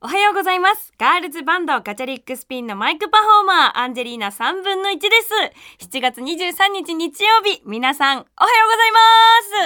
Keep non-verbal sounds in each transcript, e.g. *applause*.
おはようございます。ガールズバンドガチャリックスピンのマイクパフォーマー、アンジェリーナ3分の1です。7月23日日曜日、皆さん、おはようござい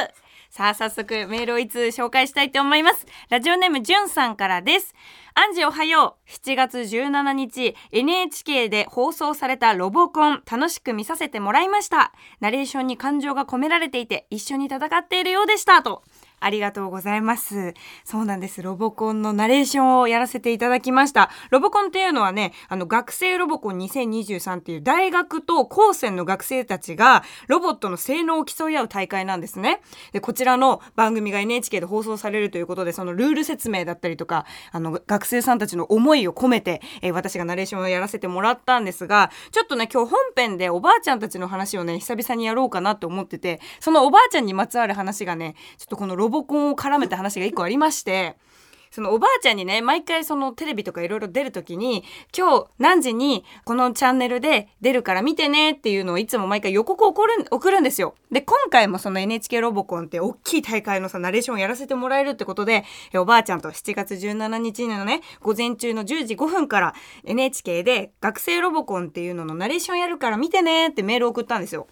ますさあ、早速メールをいつ紹介したいと思います。ラジオネームじゅんさんからです。アンジおはよう。7月17日、NHK で放送されたロボコン、楽しく見させてもらいました。ナレーションに感情が込められていて、一緒に戦っているようでした。と。ありがとうございます。そうなんです。ロボコンのナレーションをやらせていただきました。ロボコンっていうのはね、あの、学生ロボコン2023っていう大学と高専の学生たちがロボットの性能を競い合う大会なんですね。で、こちらの番組が NHK で放送されるということで、そのルール説明だったりとか、あの、学生さんたちの思いを込めて、えー私がナレーションをやらせてもらったんですが、ちょっとね、今日本編でおばあちゃんたちの話をね、久々にやろうかなと思ってて、そのおばあちゃんにまつわる話がね、ちょっとこのロボボコンを絡めた話が一個ありまして、そのおばあちゃんにね、毎回そのテレビとかいろいろ出るときに、今日何時にこのチャンネルで出るから見てねっていうのをいつも毎回予告を送るん送るんですよ。で、今回もその NHK ロボコンって大きい大会のさ、ナレーションをやらせてもらえるってことで、おばあちゃんと7月17日のね、午前中の10時5分から NHK で学生ロボコンっていうののナレーションやるから見てねってメールを送ったんですよ。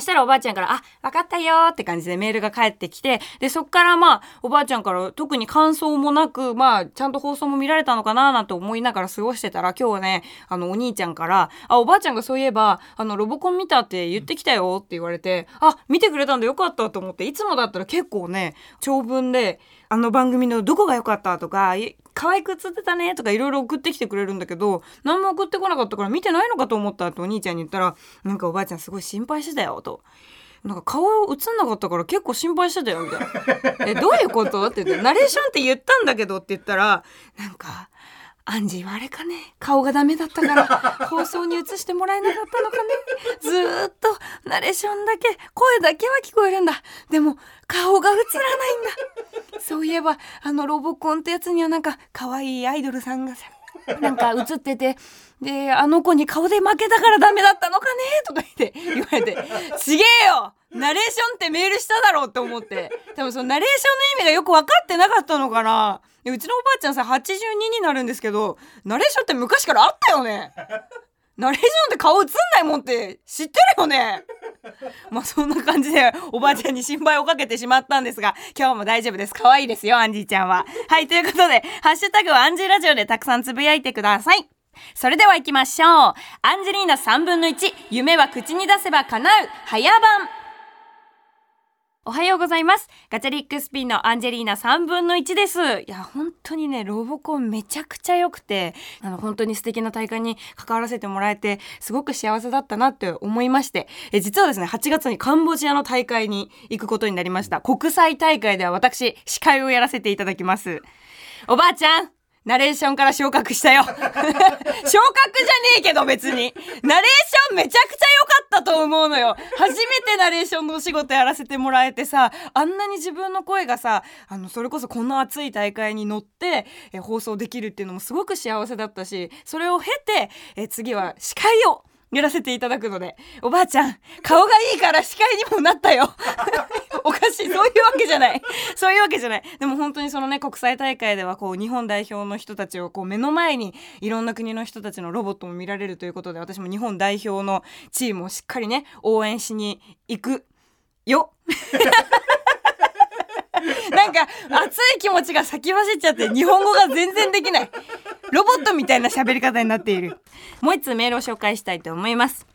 そしたらおばあちゃんから、あ、わかったよって感じでメールが返ってきて、で、そっからまあ、おばあちゃんから特に感想もなく、まあ、ちゃんと放送も見られたのかななんて思いながら過ごしてたら、今日はね、あの、お兄ちゃんから、あ、おばあちゃんがそういえば、あの、ロボコン見たって言ってきたよって言われて、あ、見てくれたんでよかったと思って、いつもだったら結構ね、長文で、あの番組のどこが良かったとか、可愛く映ってたねとかいろいろ送ってきてくれるんだけど、何も送ってこなかったから見てないのかと思ったってお兄ちゃんに言ったら、なんかおばあちゃんすごい心配してたよと。なんか顔映んなかったから結構心配してたよみたいな。え、どういうこと？って言って、ナレーションって言ったんだけどって言ったら、なんか、アンジーはあれかね？顔がダメだったから *laughs* 放送に映してもらえなかったのかね？ずーっとナレーションだけ声だけは聞こえるんだ。でも顔が映らないんだ。そういえばあのロボコンってやつにはなんか可愛いアイドルさんがさなんか映っててであの子に顔で負けたからダメだったのかね？とか言って言われて「ちげえよ！ナレーションってメールしただろ」って思って。多分そのナレーションの意味がよく分かってなかったのかな？でうちのおばあちゃんさ82になるんですけどナレーションって昔からあったよね。ナレーションって顔映んないもんって知ってるよね。まあそんな感じでおばあちゃんに心配をかけてしまったんですが今日も大丈夫です。可愛いですよアンジーちゃんは。はいということでハッシュタグはアンジーラジオでたくさんつぶやいてください。それでは行きましょう。アンジェリーナ3分の1夢は口に出せば叶う。早番。おはようございます。ガチャリックスピンのアンジェリーナ3分の1です。いや、本当にね、ロボコンめちゃくちゃ良くて、あの、本当に素敵な大会に関わらせてもらえて、すごく幸せだったなって思いまして、え実はですね、8月にカンボジアの大会に行くことになりました。国際大会では私、司会をやらせていただきます。おばあちゃんナレーションから昇格したよ。*laughs* 昇格じゃねえけど別に。ナレーションめちゃくちゃ良かったと思うのよ。初めてナレーションのお仕事やらせてもらえてさ、あんなに自分の声がさ、あの、それこそこんな熱い大会に乗って、え放送できるっていうのもすごく幸せだったし、それを経て、え次は司会をやらせていただくので、おばあちゃん、顔がいいから司会にもなったよ。お *laughs* しい。そういうわけじゃない。そういうわけじゃない。でも本当にそのね、国際大会ではこう、日本代表の人たちをこう、目の前にいろんな国の人たちのロボットも見られるということで、私も日本代表のチームをしっかりね、応援しに行くよ。*laughs* なんか、熱い気持ちが先走っちゃって、日本語が全然できない。ロボットみたいな喋り方になっている。もう一つメールを紹介したいと思います。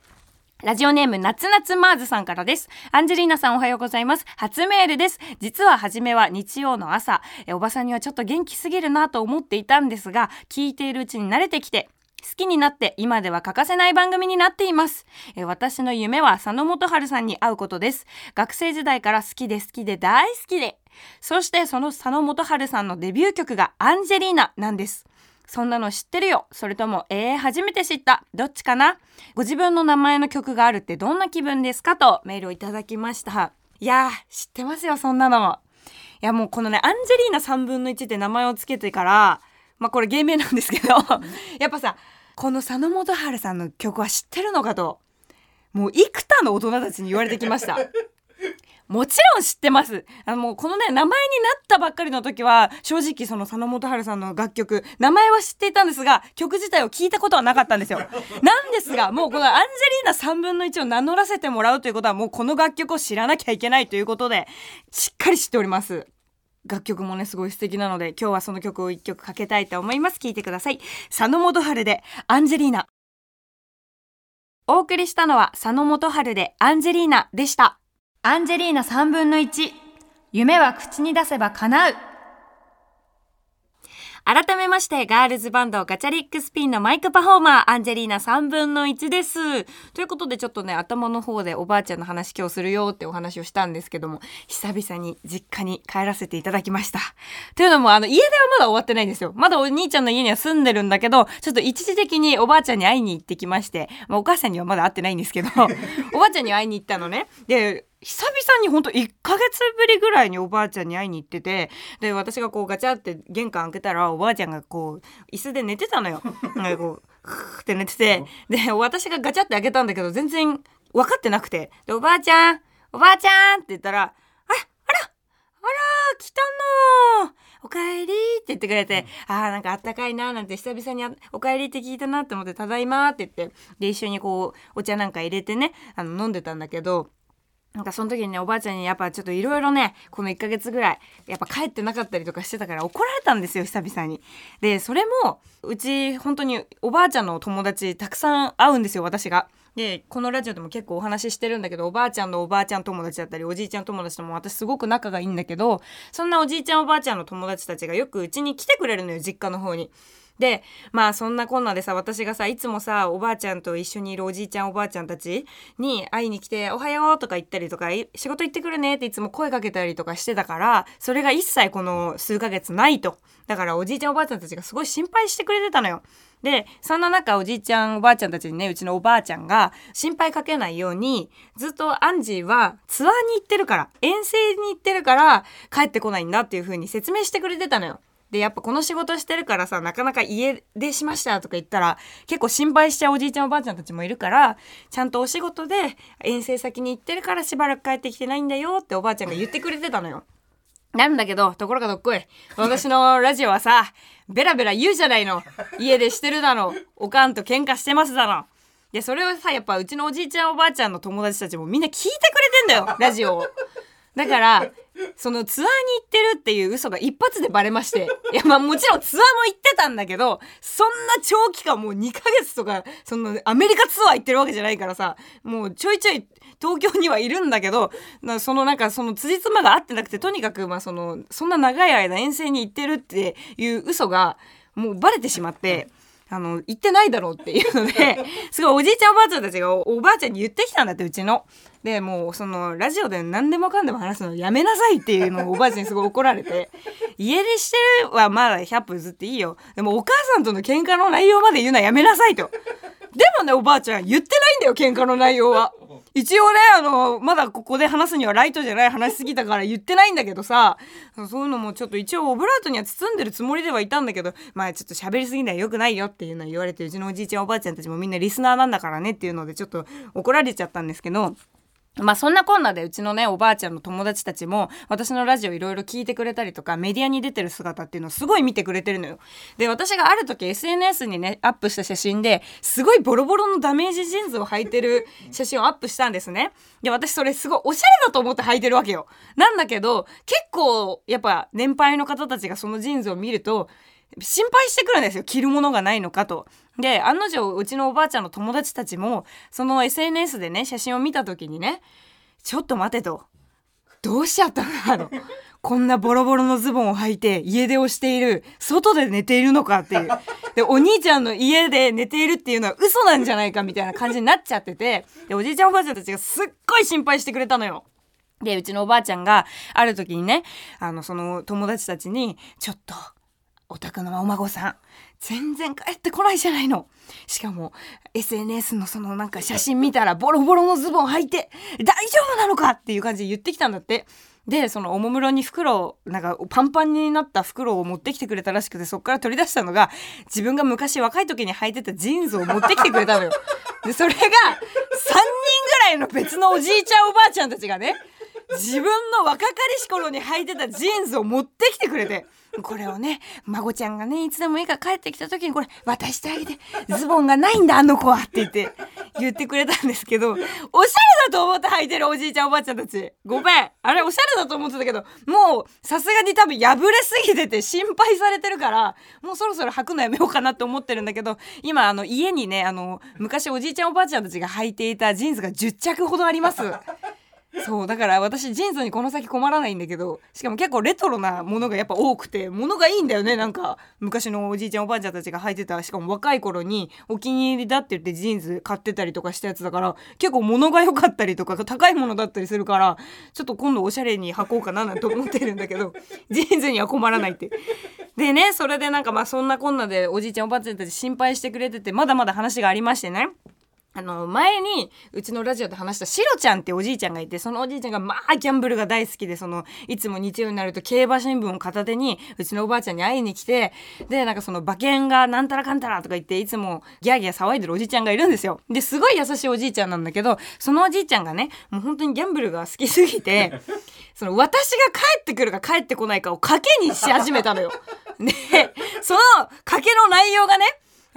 ラジオネーム、夏夏マーズさんからです。アンジェリーナさんおはようございます。初メールです。実は初めは日曜の朝、えおばさんにはちょっと元気すぎるなと思っていたんですが、聞いているうちに慣れてきて、好きになって今では欠かせない番組になっています。え私の夢は佐野元春さんに会うことです。学生時代から好きで好きで大好きで。そしてその佐野元春さんのデビュー曲がアンジェリーナなんです。そんなの知ってるよ。それともえー、初めて知った。どっちかな？ご自分の名前の曲があるってどんな気分ですか？とメールをいただきました。いやー知ってますよそんなの。もいやもうこのねアンジェリーナ3分の1って名前をつけてからまあこれ芸名なんですけどやっぱさこの佐野元春さんの曲は知ってるのかともう幾多の大人たちに言われてきましたもちろん知ってます。あのもうこのね、名前になったばっかりの時は、正直その佐野元春さんの楽曲、名前は知っていたんですが、曲自体を聞いたことはなかったんですよ。*laughs* なんですが、もうこのアンジェリーナ3分の1を名乗らせてもらうということは、もうこの楽曲を知らなきゃいけないということで、しっかり知っております。楽曲もね、すごい素敵なので、今日はその曲を一曲かけたいと思います。聴いてください。佐野元春で、アンジェリーナ。お送りしたのは、佐野元春で、アンジェリーナでした。アンジェリーナ3分の1。夢は口に出せば叶う。改めまして、ガールズバンドガチャリックスピンのマイクパフォーマー、アンジェリーナ3分の1です。ということで、ちょっとね、頭の方でおばあちゃんの話今日するよってお話をしたんですけども、久々に実家に帰らせていただきました。というのも、あの、家ではまだ終わってないんですよ。まだお兄ちゃんの家には住んでるんだけど、ちょっと一時的におばあちゃんに会いに行ってきまして、まあ、お母さんにはまだ会ってないんですけど、*laughs* おばあちゃんに会いに行ったのね。で、久々にほんと1ヶ月ぶりぐらいにおばあちゃんに会いに行っててで私がこうガチャって玄関開けたらおばあちゃんがこう椅子で寝てたのよ。*laughs* なんかこうふーって寝ててで私がガチャって開けたんだけど全然分かってなくてでおばあちゃんおばあちゃんって言ったら「ああらあら来たのおかえり」って言ってくれて、あーなんかあったかいななんて久々にあおかえりって聞いたなって思って「ただいま」って言ってで一緒にこうお茶なんか入れてねあの飲んでたんだけど。なんかその時にねおばあちゃんにやっぱちょっといろいろねこの1ヶ月ぐらいやっぱ帰ってなかったりとかしてたから怒られたんですよ久々に。でそれもうち本当におばあちゃんの友達たくさん会うんですよ私が。でこのラジオでも結構お話ししてるんだけどおばあちゃんのおばあちゃん友達だったりおじいちゃん友達とも私すごく仲がいいんだけどそんなおじいちゃんおばあちゃんの友達たちがよくうちに来てくれるのよ実家の方に。でまあそんなこんなでさ私がさいつもさおばあちゃんと一緒にいるおじいちゃんおばあちゃんたちに会いに来て「おはよう」とか言ったりとか「仕事行ってくるね」っていつも声かけたりとかしてたからそれが一切この数ヶ月ないとだからおじいちゃんおばあちゃんたちがすごい心配してくれてたのよ。でそんな中おじいちゃんおばあちゃんたちにねうちのおばあちゃんが心配かけないようにずっとアンジーはツアーに行ってるから遠征に行ってるから帰ってこないんだっていう風に説明してくれてたのよ。でやっぱこの仕事してるからさなかなか家出しましたとか言ったら結構心配しちゃうおじいちゃんおばあちゃんたちもいるからちゃんとお仕事で遠征先に行ってるからしばらく帰ってきてないんだよっておばあちゃんが言ってくれてたのよ。なんだけどところがどっこい私のラジオはさベラベラ言うじゃないの家でしてるだのおかんと喧嘩してますだの。でそれをさやっぱうちのおじいちゃんおばあちゃんの友達たちもみんな聞いてくれてんだよラジオを。だからそのツアーに行ってるっていう嘘が一発でバレまして *laughs* いやまあもちろんツアーも行ってたんだけどそんな長期間もう2ヶ月とかそのアメリカツアー行ってるわけじゃないからさもうちょいちょい東京にはいるんだけどそのなんかその辻褄が合ってなくてとにかくまあそのそんな長い間遠征に行ってるっていう嘘がもうバレてしまって。あの、言ってないだろうっていうので、*laughs* すごいおじいちゃんおばあちゃんたちがおおばあちゃんに言ってきたんだって、うちの。で、もうその、ラジオで何でもかんでも話すのやめなさいっていうのを *laughs* おばあちゃんにすごい怒られて、家出してるはまだ100分ずっていいよ。でもお母さんとの喧嘩の内容まで言うのはやめなさいと。でもね、おばあちゃん言ってないんだよ、喧嘩の内容は。一応ね、あの、まだここで話すにはライトじゃない話しすぎたから言ってないんだけどさ、そういうのもちょっと一応オブラートには包んでるつもりではいたんだけど、まあちょっと喋りすぎないよくないよっていうのは言われて、うちのおじいちゃんおばあちゃんたちもみんなリスナーなんだからねっていうのでちょっと怒られちゃったんですけど、まあそんなこんなでうちのねおばあちゃんの友達たちも私のラジオいろいろ聞いてくれたりとかメディアに出てる姿っていうのをすごい見てくれてるのよ。で私がある時 SNS にねアップした写真ですごいボロボロのダメージジーンズを履いてる *laughs* 写真をアップしたんですね。で私それすごいおしゃれだと思って履いてるわけよ。なんだけど結構やっぱ年配の方たちがそのジーンズを見ると心配してくるんですよ。着るものがないのかと。で案の定うちのおばあちゃんの友達たちもその SNS でね写真を見た時にねちょっと待てと。どうしちゃったのあのこんなボロボロのズボンを履いて家出をしている。外で寝ているのかっていう。でお兄ちゃんの家で寝ているっていうのは嘘なんじゃないかみたいな感じになっちゃってて。でおじいちゃんおばあちゃんたちがすっごい心配してくれたのよ。でうちのおばあちゃんがある時にねあのその友達たちに「ちょっとお宅のお孫さん。全然帰ってこないじゃないの。しかも SNS のそのなんか写真見たらボロボロのズボン履いて大丈夫なのかっていう感じで言ってきたんだって。でそのおもむろに袋なんかパンパンになった袋を持ってきてくれたらしくてそこから取り出したのが自分が昔若い時に履いてたジーンズを持ってきてくれたのよ。でそれが3人ぐらいの別のおじいちゃんおばあちゃんたちがね自分の若かりし頃に履いてたジーンズを持ってきてくれて。これをね孫ちゃんがねいつでもいいから帰ってきた時にこれ渡してあげて。ズボンがないんだあの子はって言って言ってくれたんですけどおしゃれだと思って履いてるおじいちゃんおばあちゃんたち。ごめん。あれおしゃれだと思ってたけどもうさすがに多分破れすぎてて心配されてるからもうそろそろ履くのやめようかなって思ってるんだけど今あの家にねあの昔おじいちゃんおばあちゃんたちが履いていたジーンズが10着ほどあります。そうだから私ジーンズにこの先困らないんだけどしかも結構レトロなものがやっぱ多くて物がいいんだよねなんか。昔のおじいちゃんおばあちゃんたちが履いてたしかも若い頃にお気に入りだって言ってジーンズ買ってたりとかしたやつだから結構物が良かったりとか高いものだったりするからちょっと今度おしゃれに履こうかななんて思ってるんだけど *laughs* ジーンズには困らないって。でねそれでなんかまあそんなこんなでおじいちゃんおばあちゃんたち心配してくれててまだまだ話がありましてね。あの前にうちのラジオで話したシロちゃんっておじいちゃんがいてそのおじいちゃんがまあギャンブルが大好きでそのいつも日曜になると競馬新聞を片手にうちのおばあちゃんに会いに来てでなんかその馬券がなんたらかんたらとか言っていつもギャーギャー騒いでるおじいちゃんがいるんですよですごい優しいおじいちゃんなんだけどそのおじいちゃんがねもう本当にギャンブルが好きすぎて *laughs* その私が帰ってくるか帰ってこないかを賭けにし始めたのよ。でその賭けの内容がね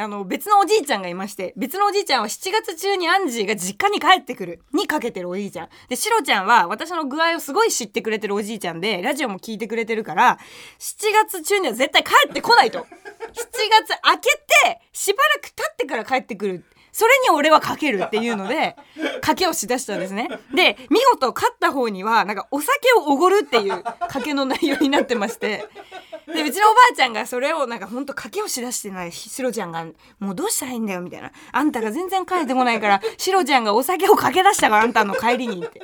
あの別のおじいちゃんがいまして別のおじいちゃんは7月中にアンジーが実家に帰ってくるにかけてるおじいちゃん。でシロちゃんは私の具合をすごい知ってくれてるおじいちゃんでラジオも聞いてくれてるから7月中には絶対帰ってこないと。7月明けてしばらく経ってから帰ってくる。それに俺はかけるっていうので賭けをしだしたんですね。で見事勝った方にはなんかお酒をおごるっていう賭けの内容になってまして。でうちのおばあちゃんがそれをなんかほんと賭けをしだしてないシロちゃんが「もうどうしたらいいんだよ」みたいな「あんたが全然帰ってこないからシロちゃんがお酒をかけ出したからあんたの帰りに」って。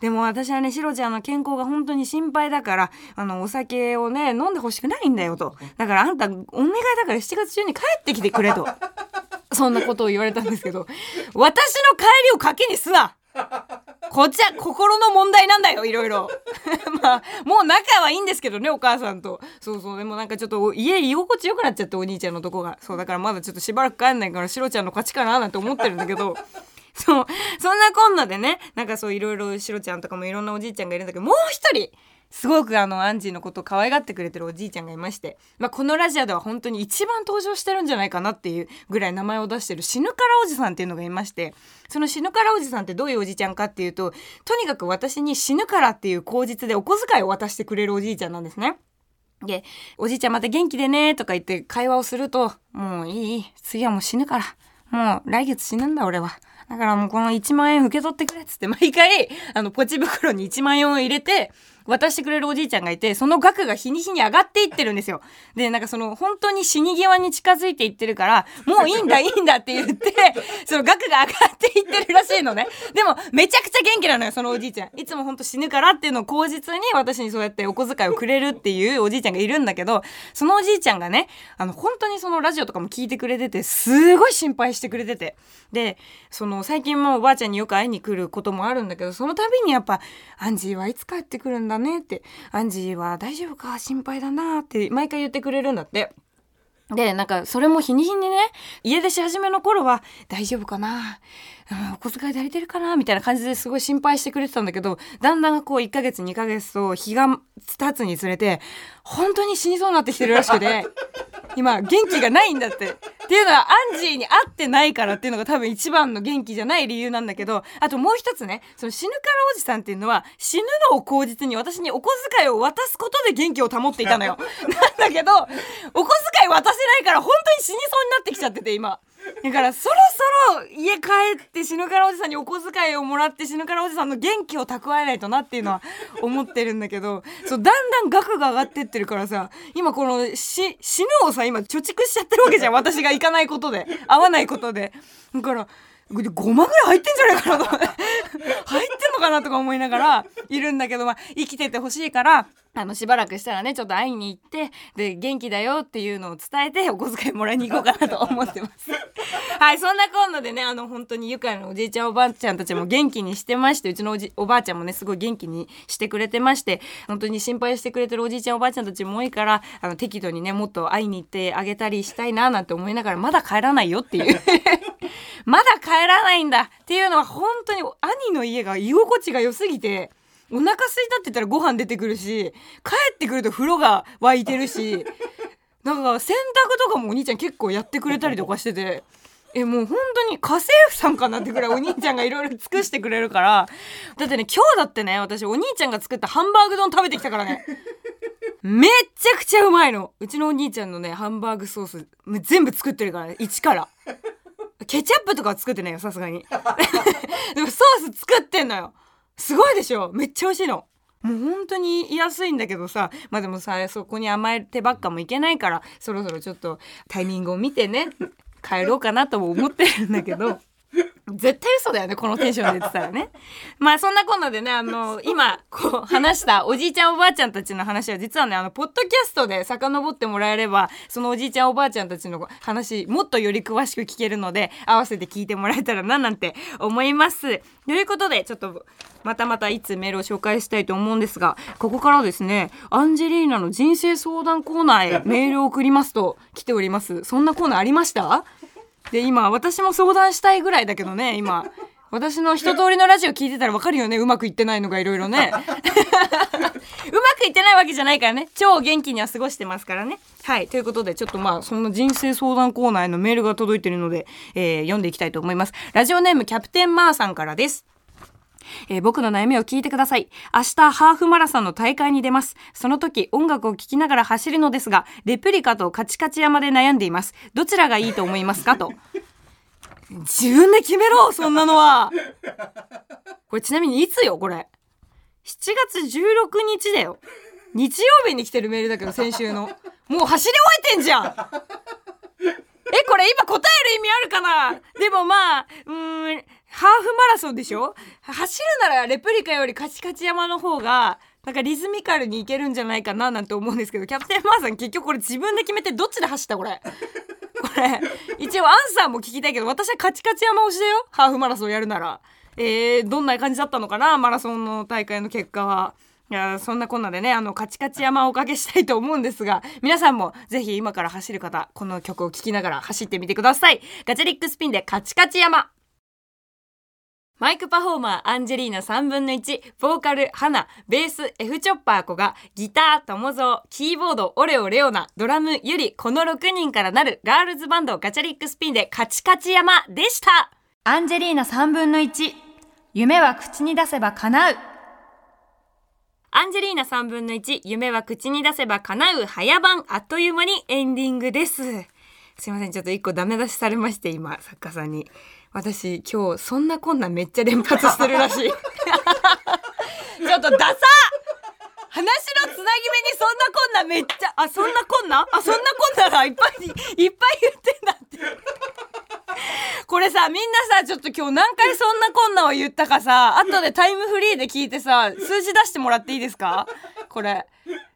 でも私はねシロちゃんの健康が本当に心配だからあのお酒をね飲んでほしくないんだよと。だからあんたお願いだから7月中に帰ってきてくれと。そんなことを言われたんですけど *laughs* 私の帰りを賭けにすなこっちは心の問題なんだよいろいろ。*laughs* まあもう仲はいいんですけどねお母さんと。そうそう。でもなんかちょっと家居心地よくなっちゃってお兄ちゃんのとこが。そうだからまだちょっとしばらく帰んないからシロちゃんの勝ちかななんて思ってるんだけど。*laughs* そう。そんなこんなでねなんかそういろいろシロちゃんとかもいろんなおじいちゃんがいるんだけどもう一人すごくあのアンジーのことを可愛がってくれてるおじいちゃんがいまして、まあ、このラジオでは本当に一番登場してるんじゃないかなっていうぐらい名前を出してる死ぬからおじさんっていうのがいましてその死ぬからおじさんってどういうおじちゃんかっていうととにかく私に死ぬからっていう口実でお小遣いを渡してくれるおじいちゃんなんですね。で「おじいちゃんまた元気でね」とか言って会話をすると「もういい次はもう死ぬからもう来月死ぬんだ俺は」だからもうこの1万円受け取ってくれっつって毎回あのポチ袋に1万円を入れて渡してくれるおじいちゃんがいてその額が日に日に上がっていってるんですよ。でなんかその本当に死に際に近づいていってるからもういいんだいいんだって言って *laughs* その額が上がっていってるらしいのね。でもめちゃくちゃ元気なのよそのおじいちゃん。いつも本当死ぬからっていうのを口実に私にそうやってお小遣いをくれるっていうおじいちゃんがいるんだけどそのおじいちゃんがねあの本当にそのラジオとかも聞いてくれててすごい心配してくれててでその最近もおばあちゃんによく会いに来ることもあるんだけどその度にやっぱ「アンジーはいつ帰ってくるんだだね」って「アンジーは大丈夫か？心配だな」って毎回言ってくれるんだって。でなんかそれも日に日にね家出し始めの頃は「大丈夫かな？お小遣い足りてるかな?」みたいな感じですごい心配してくれてたんだけどだんだんこう1ヶ月2ヶ月と日が経つにつれて本当に死にそうになってきてるらしくて *laughs* 今元気がないんだって。っていうのはアンジーに会ってないからっていうのが多分一番の元気じゃない理由なんだけどあともう一つねその死ぬからおじさんっていうのは死ぬのを口実に私にお小遣いを渡すことで元気を保っていたのよ。*laughs* なんだけどお小遣い渡せないから本当に死にそうになってきちゃってて今。だからそろそろ家帰って死ぬからおじさんにお小遣いをもらって死ぬからおじさんの元気を蓄えないとなっていうのは思ってるんだけど *laughs* そうだんだん額が上がってってるからさ今このし死ぬをさ今貯蓄しちゃってるわけじゃん私が行かないことで。会わないことで。だから5万ぐらい入ってんじゃないかなと。入ってんのかなとか思いながらいるんだけど、まあ、生きててほしいからあのしばらくしたらねちょっと会いに行ってで元気だよっていうのを伝えてお小遣いもらいに行こうかなと思ってます。*laughs* はいそんなこんなでねあの本当に愉快なおじいちゃんおばあちゃんたちも元気にしてましてうちのおじおばあちゃんもねすごい元気にしてくれてまして本当に心配してくれてるおじいちゃんおばあちゃんたちも多いからあの適度にねもっと会いに行ってあげたりしたいななんて思いながらまだ帰らないよっていう。*laughs* まだ帰らないんだっていうのは本当に兄の家が居心地が良すぎてお腹空いたって言ったらご飯出てくるし帰ってくると風呂が沸いてるし *laughs* なんか洗濯とかもお兄ちゃん結構やってくれたりとかしてて。えもう本当に家政婦さんかなってぐらいお兄ちゃんがいろいろ尽くしてくれるからだってね今日だってね私お兄ちゃんが作ったハンバーグ丼食べてきたからね。めっちゃくちゃうまいの。うちのお兄ちゃんのねハンバーグソース全部作ってるからね一から。ケチャップとかは作ってないよさすがに。*laughs* でもソース作ってんのよすごいでしょ。めっちゃ美味しいの。もう本当に安いんだけどさ。まあでもさそこに甘えてばっかもいけないからそろそろちょっとタイミングを見てね帰ろうかなとも思ってるんだけど。絶対嘘だよねこのテンションで言ってたらね。まあそんなこんなでねあの今こう話したおじいちゃんおばあちゃんたちの話は実はねあのポッドキャストで遡ってもらえればそのおじいちゃんおばあちゃんたちの話もっとより詳しく聞けるので合わせて聞いてもらえたらななんて思います。ということでちょっとまたまたいつメールを紹介したいと思うんですがここからですねアンジェリーナの人生相談コーナーへメールを送りますと来ております。そんなコーナーありました？で今私も相談したいぐらいだけどね今。私の一通りのラジオ聞いてたらわかるよね。うまくいってないのがいろいろね。*laughs* うまくいってないわけじゃないからね。超元気には過ごしてますからね。はい。ということでちょっとまあそんな人生相談コーナーへのメールが届いてるので、えー読んでいきたいと思います。ラジオネームキャプテンマーさんからですえー僕の悩みを聞いてください。明日、ハーフマラソンの大会に出ます。その時、音楽を聴きながら走るのですが、レプリカとカチカチ山で悩んでいます。どちらがいいと思いますかと。自分で決めろそんなのはこれちなみにいつよこれ。7月16日だよ。日曜日に来てるメールだけど、先週の。もう走り終えてんじゃんえ、これ今答える意味あるかな？でもまあ、うーん、ハーフマラソンでしょ？走るならレプリカよりカチカチ山の方が、なんかリズミカルにいけるんじゃないかななんて思うんですけど、キャプテンマーさん結局これ自分で決めてどっちで走ったこれ？これ、一応アンサーも聞きたいけど、私はカチカチ山推しだよ。ハーフマラソンやるなら。えー、どんな感じだったのかなマラソンの大会の結果は。いやそんなこんなでねあのカチカチ山をおかけしたいと思うんですが皆さんもぜひ今から走る方この曲を聴きながら走ってみてくださいガチャリックスピンでカチカチ山マイクパフォーマーアンジェリーナ3分の1ボーカルハナベース F チョッパー子がギター友蔵キーボードオレオレオナドラムユリこの6人からなるガールズバンドガチャリックスピンでカチカチ山でした。アンジェリーナ3分の1夢は口に出せば叶う。アンジェリーナ3分の1夢は口に出せば叶う早番あっという間にエンディングです。すいませんちょっと一個ダメ出しされまして今作家さんに私今日そんなこんなめっちゃ連発してるらしい。*laughs* ちょっとダサ話のつなぎ目にそんなこんなめっちゃあそんなこんなあそんなこんながいっぱいいっぱい言ってんだって。これさみんなさちょっと今日何回そんなこんなを言ったかさ後でタイムフリーで聞いてさ数字出してもらっていいですか？これ。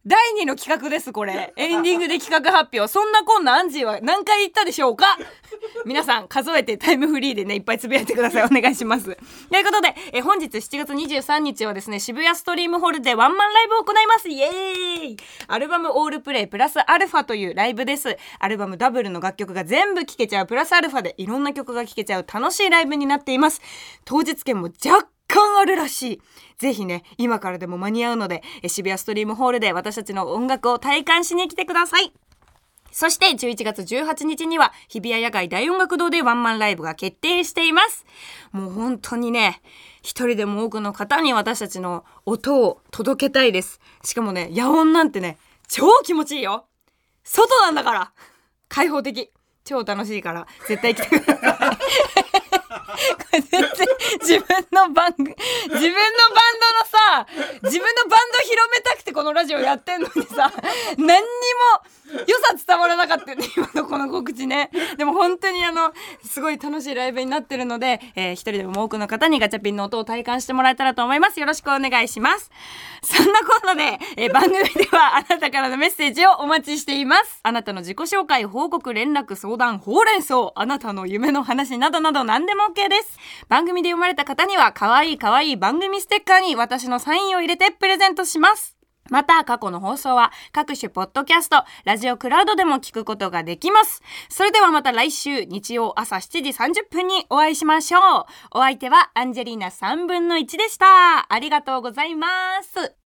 第2の企画ですこれ。*laughs* エンディングで企画発表。そんなこんなアンジーは何回言ったでしょうか？*laughs* 皆さん数えてタイムフリーでねいっぱいつぶやいてください。お願いします。*laughs* ということでえ本日7月23日はですね渋谷ストリームホールでワンマンライブを行います。イエーイ！アルバムオールプレイプラスアルファというライブです。アルバムダブルの楽曲が全部聴けちゃう。プラスアルファでいろんな曲が聴けちゃう。楽しいライブになっています。当日券も若干あるらしいぜひね今からでも間に合うので渋谷ストリームホールで私たちの音楽を体感しに来てくださいそして11月18日には日比谷野外大音楽堂でワンマンライブが決定しています。もう本当にね、一人でも多くの方に私たちの音を届けたいです。しかもね、野音なんてね、超気持ちいいよ。外なんだから開放的。超楽しいから絶対来てください。これ全然自分の番組、自分のバンドのさ、自分のバンド広めたくてこのラジオやってんのにさ、何にも良さ伝わらなかったよね、今のこの告知ね。でも本当にあの、すごい楽しいライブになってるので、えー一人でも多くの方にガチャピンの音を体感してもらえたらと思います。よろしくお願いします。そんなことで、えー番組ではあなたからのメッセージをお待ちしています。あなたの自己紹介、報告、連絡、相談、ほうれん草、あなたの夢の話などなど何でも OK です。番組で読まれた方には、可愛い可愛い番組ステッカーに私のサインを入れてプレゼントします。また過去の放送は各種ポッドキャスト、ラジオクラウドでも聞くことができます。それではまた来週日曜朝7時30分にお会いしましょう。お相手はアンジェリーナ3分の1でした。ありがとうございます。